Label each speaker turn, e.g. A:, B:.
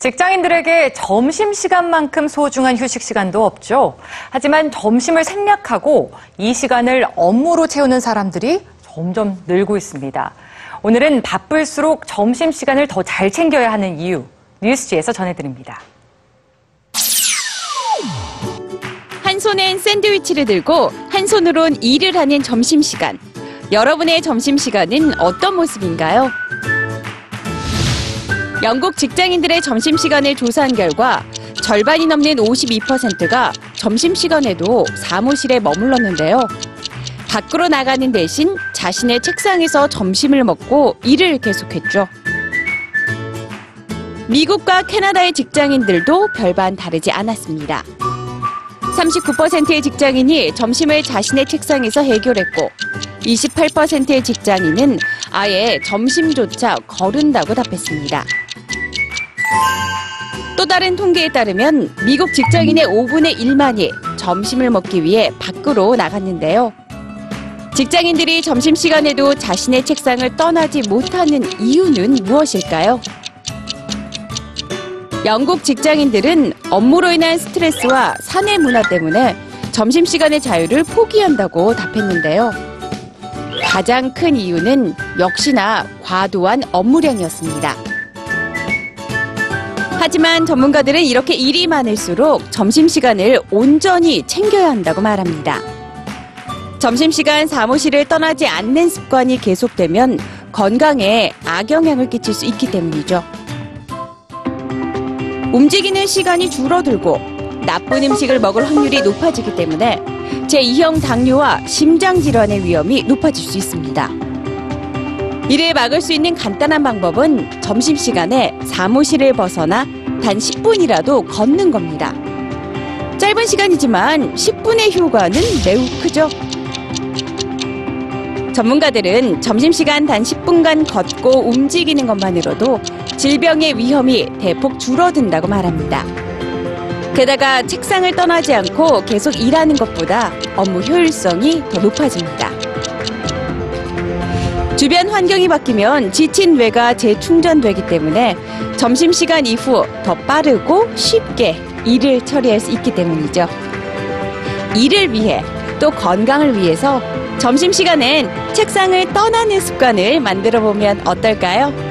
A: 직장인들에게 점심시간만큼 소중한 휴식 시간도 없죠. 하지만 점심을 생략하고 이 시간을 업무로 채우는 사람들이 점점 늘고 있습니다. 오늘은 바쁠수록 점심시간을 더 잘 챙겨야 하는 이유, 뉴스지에서 전해드립니다.
B: 한 손엔 샌드위치를 들고 한 손으론 일을 하는 점심시간. 여러분의 점심시간은 어떤 모습인가요? 영국 직장인들의 점심시간을 조사한 결과 절반이 넘는 52%가 점심시간에도 사무실에 머물렀는데요. 밖으로 나가는 대신 자신의 책상에서 점심을 먹고 일을 계속했죠. 미국과 캐나다의 직장인들도 별반 다르지 않았습니다. 39%의 직장인이 점심을 자신의 책상에서 해결했고 28%의 직장인은 아예 점심조차 거른다고 답했습니다. 또 다른 통계에 따르면 미국 직장인의 5분의 1만이 점심을 먹기 위해 밖으로 나갔는데요. 직장인들이 점심시간에도 자신의 책상을 떠나지 못하는 이유는 무엇일까요? 영국 직장인들은 업무로 인한 스트레스와 사내 문화 때문에 점심시간의 자유를 포기한다고 답했는데요. 가장 큰 이유는 역시나 과도한 업무량이었습니다. 하지만 전문가들은 이렇게 일이 많을수록 점심시간을 온전히 챙겨야 한다고 말합니다. 점심시간 사무실을 떠나지 않는 습관이 계속되면 건강에 악영향을 끼칠 수 있기 때문이죠. 움직이는 시간이 줄어들고 나쁜 음식을 먹을 확률이 높아지기 때문에 제2형 당뇨와 심장질환의 위험이 높아질 수 있습니다. 이를 막을 수 있는 간단한 방법은 점심시간에 사무실을 벗어나 단 10분이라도 걷는 겁니다. 짧은 시간이지만 10분의 효과는 매우 크죠. 전문가들은 점심시간 단 10분간 걷고 움직이는 것만으로도 질병의 위험이 대폭 줄어든다고 말합니다. 게다가 책상을 떠나지 않고 계속 일하는 것보다 업무 효율성이 더 높아집니다. 주변 환경이 바뀌면 지친 뇌가 재충전되기 때문에 점심시간 이후 더 빠르고 쉽게 일을 처리할 수 있기 때문이죠. 일을 위해 또 건강을 위해서 점심시간엔 책상을 떠나는 습관을 만들어 보면 어떨까요?